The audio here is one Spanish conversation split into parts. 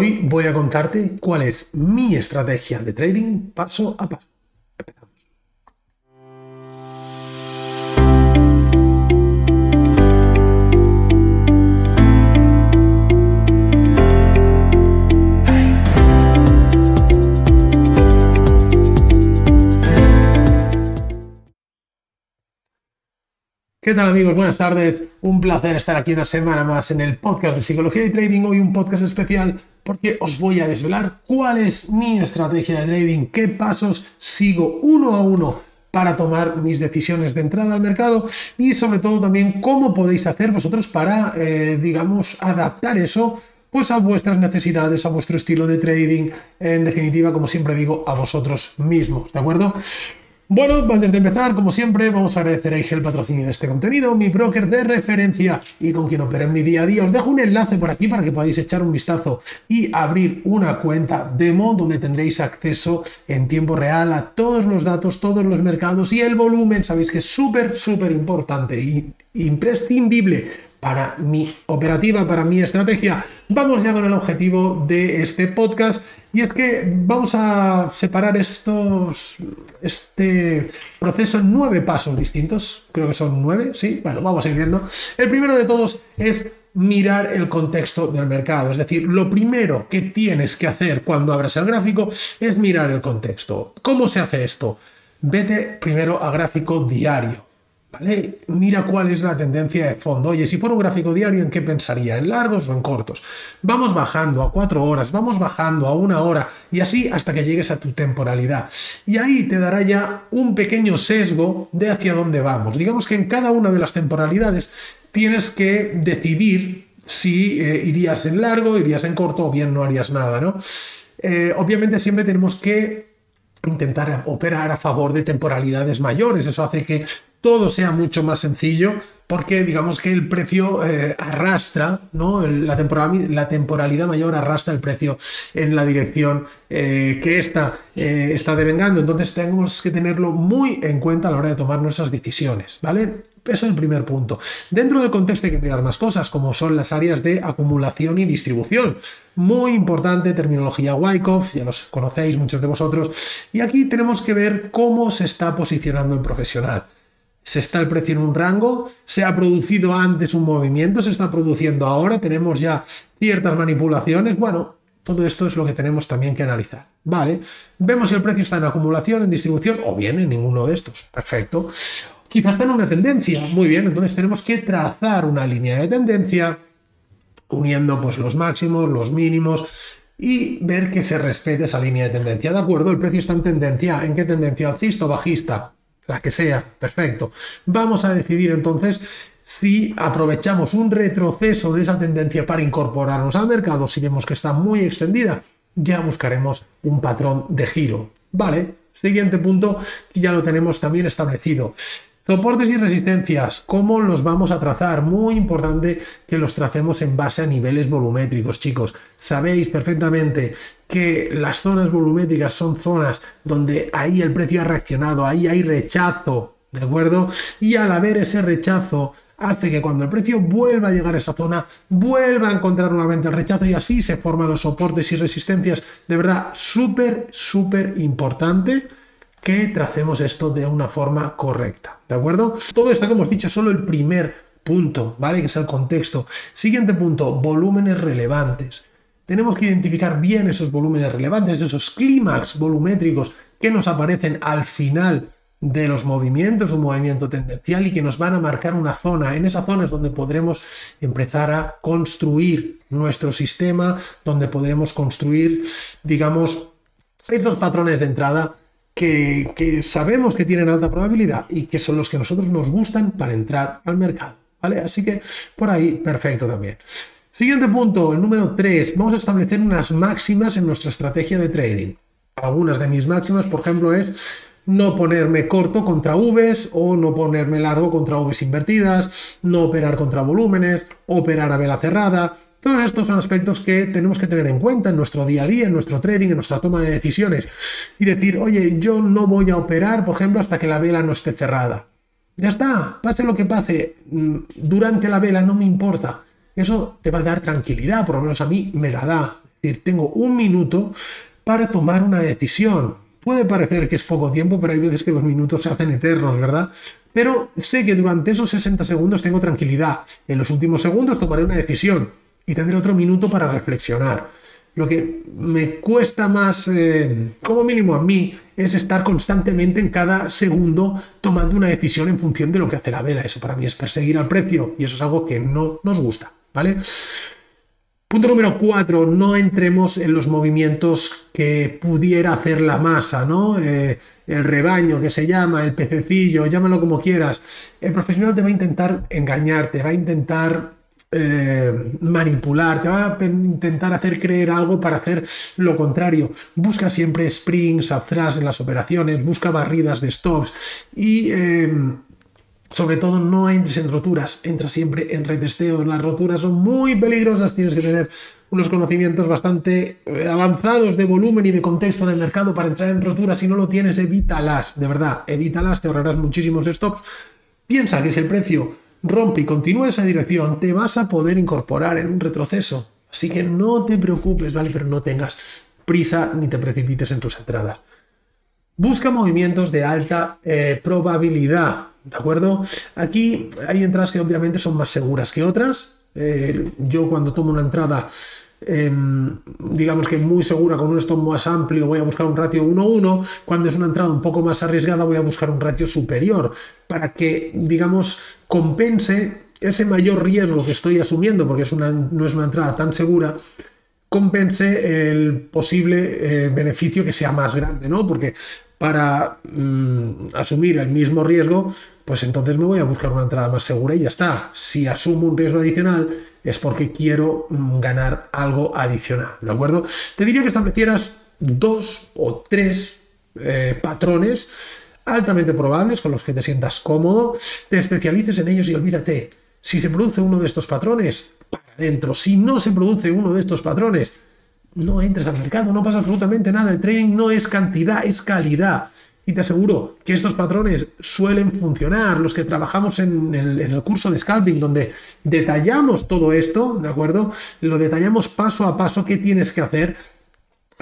Hoy voy a contarte cuál es mi estrategia de trading paso a paso. ¿Qué tal amigos? Buenas tardes. Un placer estar aquí una semana más en el podcast de Psicología y Trading. Hoy un podcast especial porque os voy a desvelar cuál es mi estrategia de trading, qué pasos sigo uno a uno para tomar mis decisiones de entrada al mercado y sobre todo también cómo podéis hacer vosotros para, eh, digamos, adaptar eso pues a vuestras necesidades, a vuestro estilo de trading, en definitiva, como siempre digo, a vosotros mismos, ¿de acuerdo? Bueno, antes de empezar, como siempre, vamos a agradecer el patrocinio de este contenido, mi broker de referencia y con quien opera en mi día a día. Os dejo un enlace por aquí para que podáis echar un vistazo y abrir una cuenta demo donde tendréis acceso en tiempo real a todos los datos, todos los mercados y el volumen. Sabéis que es súper, súper importante y imprescindible para mi operativa, para mi estrategia. Vamos ya con el objetivo de este podcast y es que vamos a separar estos, este proceso en nueve pasos distintos. Creo que son nueve, sí. Bueno, vamos a ir viendo. El primero de todos es mirar el contexto del mercado. Es decir, lo primero que tienes que hacer cuando abras el gráfico es mirar el contexto. ¿Cómo se hace esto? Vete primero a gráfico diario. ¿Vale? Mira cuál es la tendencia de fondo. Oye, si fuera un gráfico diario, ¿en qué pensaría? ¿En largos o en cortos? Vamos bajando a cuatro horas, vamos bajando a una hora y así hasta que llegues a tu temporalidad. Y ahí te dará ya un pequeño sesgo de hacia dónde vamos. Digamos que en cada una de las temporalidades tienes que decidir si eh, irías en largo, irías en corto o bien no harías nada, ¿no? Eh, obviamente siempre tenemos que intentar operar a favor de temporalidades mayores. Eso hace que todo sea mucho más sencillo porque digamos que el precio eh, arrastra, ¿no? La, temporalidad mayor arrastra el precio en la dirección eh, que esta eh, está devengando. Entonces tenemos que tenerlo muy en cuenta a la hora de tomar nuestras decisiones, ¿vale? Eso es el primer punto. Dentro del contexto hay que mirar más cosas, como son las áreas de acumulación y distribución. Muy importante, terminología Wyckoff, ya los conocéis muchos de vosotros. Y aquí tenemos que ver cómo se está posicionando el profesional se está el precio en un rango, se ha producido antes un movimiento, se está produciendo ahora, tenemos ya ciertas manipulaciones. Bueno, todo esto es lo que tenemos también que analizar. Vale, vemos si el precio está en acumulación, en distribución o bien en ninguno de estos. Perfecto. Quizás está en una tendencia. Muy bien, entonces tenemos que trazar una línea de tendencia uniendo pues los máximos, los mínimos y ver que se respete esa línea de tendencia. ¿De acuerdo? El precio está en tendencia. ¿En qué tendencia? ¿Alcista o bajista? La que sea, perfecto. Vamos a decidir entonces si aprovechamos un retroceso de esa tendencia para incorporarnos al mercado, si vemos que está muy extendida, ya buscaremos un patrón de giro. Vale, siguiente punto, ya lo tenemos también establecido. Soportes y resistencias, ¿cómo los vamos a trazar? Muy importante que los tracemos en base a niveles volumétricos, chicos. Sabéis perfectamente que las zonas volumétricas son zonas donde ahí el precio ha reaccionado, ahí hay rechazo, ¿de acuerdo? Y al haber ese rechazo, hace que cuando el precio vuelva a llegar a esa zona, vuelva a encontrar nuevamente el rechazo y así se forman los soportes y resistencias. De verdad, súper, súper importante que tracemos esto de una forma correcta, ¿de acuerdo? Todo esto que hemos dicho es solo el primer punto, ¿vale? Que es el contexto. Siguiente punto, volúmenes relevantes. Tenemos que identificar bien esos volúmenes relevantes, esos clímax volumétricos que nos aparecen al final de los movimientos, un movimiento tendencial y que nos van a marcar una zona. En esa zona es donde podremos empezar a construir nuestro sistema, donde podremos construir, digamos, estos patrones de entrada que, sabemos que tienen alta probabilidad y que son los que a nosotros nos gustan para entrar al mercado. ¿Vale? Así que por ahí, perfecto también. Siguiente punto, el número 3. Vamos a establecer unas máximas en nuestra estrategia de trading. Algunas de mis máximas, por ejemplo, es no ponerme corto contra Vs o no ponerme largo contra Vs invertidas, no operar contra volúmenes, operar a vela cerrada, todos estos son aspectos que tenemos que tener en cuenta en nuestro día a día, en nuestro trading, en nuestra toma de decisiones. Y decir, oye, yo no voy a operar, por ejemplo, hasta que la vela no esté cerrada. Ya está, pase lo que pase, durante la vela no me importa. Eso te va a dar tranquilidad, por lo menos a mí me la da. Es decir, tengo un minuto para tomar una decisión. Puede parecer que es poco tiempo, pero hay veces que los minutos se hacen eternos, ¿verdad? Pero sé que durante esos 60 segundos tengo tranquilidad. En los últimos segundos tomaré una decisión y tendré otro minuto para reflexionar. Lo que me cuesta más, eh, como mínimo a mí, es estar constantemente en cada segundo tomando una decisión en función de lo que hace la vela. Eso para mí es perseguir al precio y eso es algo que no nos gusta, ¿vale? Punto número cuatro, no entremos en los movimientos que pudiera hacer la masa, ¿no? Eh, el rebaño que se llama, el pececillo, llámalo como quieras. El profesional te va a intentar engañarte, va a intentar eh, manipular, te va a intentar hacer creer algo para hacer lo contrario. Busca siempre springs, atrás en las operaciones, busca barridas de stops y... Eh, sobre todo no entres en roturas, entra siempre en retesteos. Las roturas son muy peligrosas, tienes que tener unos conocimientos bastante eh, avanzados de volumen y de contexto del mercado para entrar en roturas. Si no lo tienes, evítalas, de verdad, evítalas, te ahorrarás muchísimos stops. Piensa que si el precio rompe y continúa esa dirección, te vas a poder incorporar en un retroceso. Así que no te preocupes, ¿vale? Pero no tengas prisa ni te precipites en tus entradas. Busca movimientos de alta eh, probabilidad. ¿De acuerdo? Aquí hay entradas que obviamente son más seguras que otras. Eh, yo cuando tomo una entrada, em, digamos que muy segura, con un stop más amplio, voy a buscar un ratio 1-1. Cuando es una entrada un poco más arriesgada, voy a buscar un ratio superior para que, digamos, compense ese mayor riesgo que estoy asumiendo, porque es una, no es una entrada tan segura, compense el posible eh, beneficio que sea más grande, ¿no? Porque para mm, asumir el mismo riesgo, pues entonces me voy a buscar una entrada más segura y ya está. Si asumo un riesgo adicional es porque quiero mm, ganar algo adicional, ¿de acuerdo? Te diría que establecieras dos o tres eh, patrones altamente probables con los que te sientas cómodo, te especialices en ellos y olvídate. Si se produce uno de estos patrones, para adentro. Si no se produce uno de estos patrones, no entres al mercado, no pasa absolutamente nada. El trading no es cantidad, es calidad. Y te aseguro que estos patrones suelen funcionar. Los que trabajamos en el, curso de scalping, donde detallamos todo esto, ¿de acuerdo? Lo detallamos paso a paso qué tienes que hacer.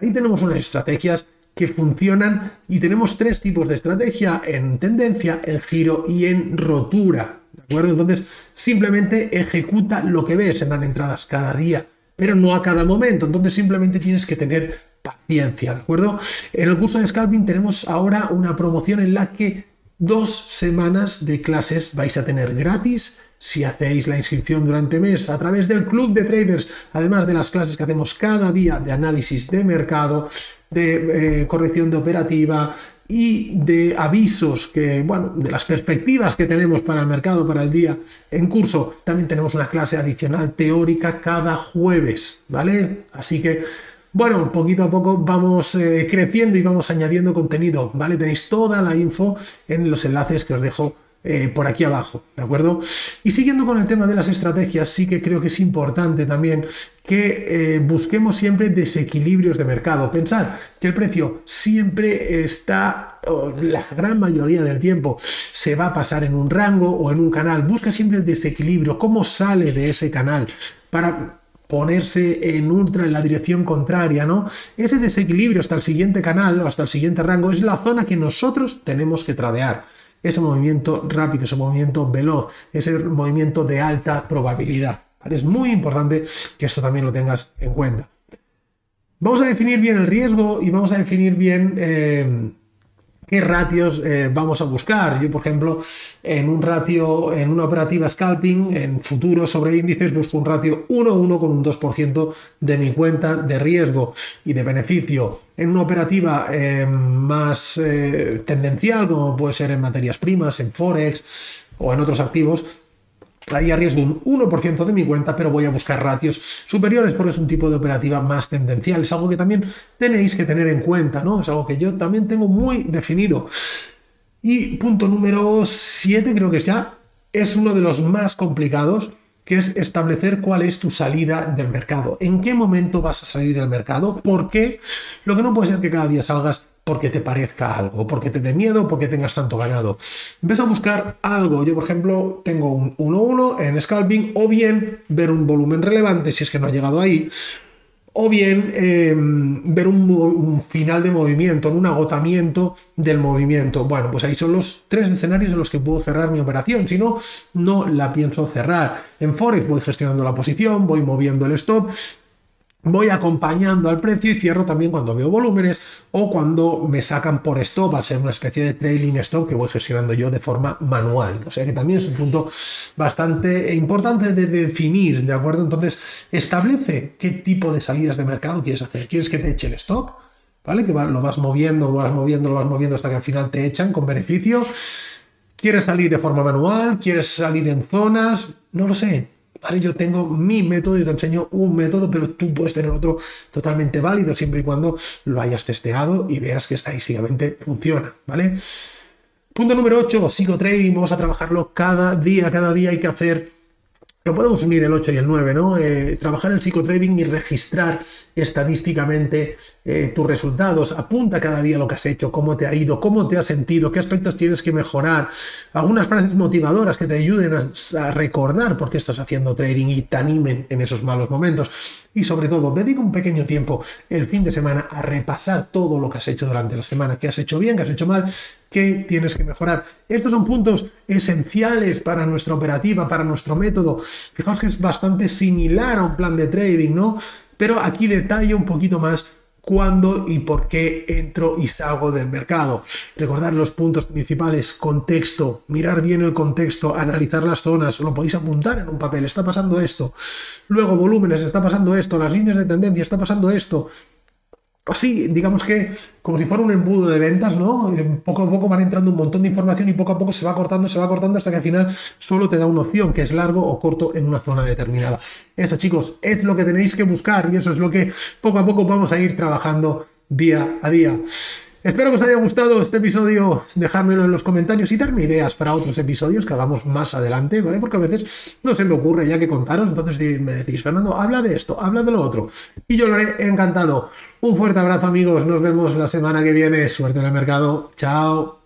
Ahí tenemos unas estrategias que funcionan y tenemos tres tipos de estrategia en tendencia, en giro y en rotura. ¿De acuerdo? Entonces, simplemente ejecuta lo que ves en las entradas cada día pero no a cada momento. Entonces simplemente tienes que tener paciencia, ¿de acuerdo? En el curso de Scalping tenemos ahora una promoción en la que dos semanas de clases vais a tener gratis si hacéis la inscripción durante mes a través del club de traders, además de las clases que hacemos cada día de análisis de mercado, de eh, corrección de operativa, y de avisos que, bueno, de las perspectivas que tenemos para el mercado, para el día en curso. También tenemos una clase adicional teórica cada jueves, ¿vale? Así que, bueno, poquito a poco vamos eh, creciendo y vamos añadiendo contenido, ¿vale? Tenéis toda la info en los enlaces que os dejo eh, por aquí abajo, ¿de acuerdo? Y siguiendo con el tema de las estrategias, sí que creo que es importante también que eh, busquemos siempre desequilibrios de mercado. Pensar que el precio siempre está, la gran mayoría del tiempo, se va a pasar en un rango o en un canal. Busca siempre el desequilibrio, cómo sale de ese canal para ponerse en ultra en la dirección contraria, ¿no? Ese desequilibrio hasta el siguiente canal o hasta el siguiente rango es la zona que nosotros tenemos que tradear ese movimiento rápido, ese movimiento veloz, ese movimiento de alta probabilidad. Es muy importante que esto también lo tengas en cuenta. Vamos a definir bien el riesgo y vamos a definir bien eh, qué ratios eh, vamos a buscar. Yo, por ejemplo, en un ratio, en una operativa scalping, en futuros sobre índices, busco un ratio 1-1 con un 2% de mi cuenta de riesgo y de beneficio. En una operativa eh, más eh, tendencial, como puede ser en materias primas, en Forex o en otros activos, Ahí arriesgo un 1% de mi cuenta, pero voy a buscar ratios superiores porque es un tipo de operativa más tendencial. Es algo que también tenéis que tener en cuenta, ¿no? Es algo que yo también tengo muy definido. Y punto número 7, creo que es ya, es uno de los más complicados, que es establecer cuál es tu salida del mercado. ¿En qué momento vas a salir del mercado? ¿Por qué? Lo que no puede ser que cada día salgas porque te parezca algo, porque te dé miedo, porque tengas tanto ganado. Ves a buscar algo. Yo, por ejemplo, tengo un 1-1 en scalping o bien ver un volumen relevante si es que no ha llegado ahí. o bien em, ver un, final de movimiento, un agotamiento del movimiento. Bueno, pues ahí son los tres escenarios en los que puedo cerrar mi operación, si no, no la pienso cerrar. En Forex voy gestionando la posición, voy moviendo el stop, voy acompañando al precio y cierro también cuando veo volúmenes o cuando me sacan por stop, al ser una especie de trailing stop que voy gestionando yo de forma manual. O sea que también es un punto bastante importante de definir, ¿de acuerdo? Entonces, establece qué tipo de salidas de mercado quieres hacer. ¿Quieres que te eche el stop? ¿Vale? Que lo vas moviendo, lo vas moviendo, lo vas moviendo hasta que al final te echan con beneficio. ¿Quieres salir de forma manual? ¿Quieres salir en zonas? No lo sé ¿vale? Yo tengo mi método, yo te enseño un método, pero tú puedes tener otro totalmente válido siempre y cuando lo hayas testeado y veas que estadísticamente funciona, ¿vale? Punto número 8, psicotrading, vamos a trabajarlo cada día, cada día hay que hacer pero podemos unir el 8 y el 9, ¿no? Eh, trabajar el psicotrading y registrar estadísticamente eh, tus resultados. Apunta cada día lo que has hecho, cómo te ha ido, cómo te has sentido, qué aspectos tienes que mejorar. Algunas frases motivadoras que te ayuden a, recordar por qué estás haciendo trading y te animen en esos malos momentos. Y sobre todo, dedica un pequeño tiempo el fin de semana a repasar todo lo que has hecho durante la semana, qué has hecho bien, qué has hecho mal, qué tienes que mejorar. Estos son puntos esenciales para nuestra operativa, para nuestro método. Fijaos que es bastante similar a un plan de trading, ¿no? Pero aquí detallo un poquito más cuándo y por qué entro y salgo del mercado. Recordar los puntos principales, contexto, mirar bien el contexto, analizar las zonas, lo podéis apuntar en un papel, está pasando esto. Luego volúmenes, está pasando esto, las líneas de tendencia, está pasando esto. Así, digamos que como si fuera un embudo de ventas, ¿no? Poco a poco van entrando un montón de información y poco a poco se va cortando, se va cortando hasta que al final solo te da una opción que es largo o corto en una zona determinada. Eso, chicos, es lo que tenéis que buscar y eso es lo que poco a poco vamos a ir trabajando día a día. Espero que os haya gustado este episodio, dejármelo en los comentarios y darme ideas para otros episodios que hagamos más adelante, ¿vale? Porque a veces no se me ocurre ya que contaros, entonces me decís, Fernando, habla de esto, habla de lo otro. Y yo lo haré encantado. Un fuerte abrazo amigos, nos vemos la semana que viene, suerte en el mercado, chao.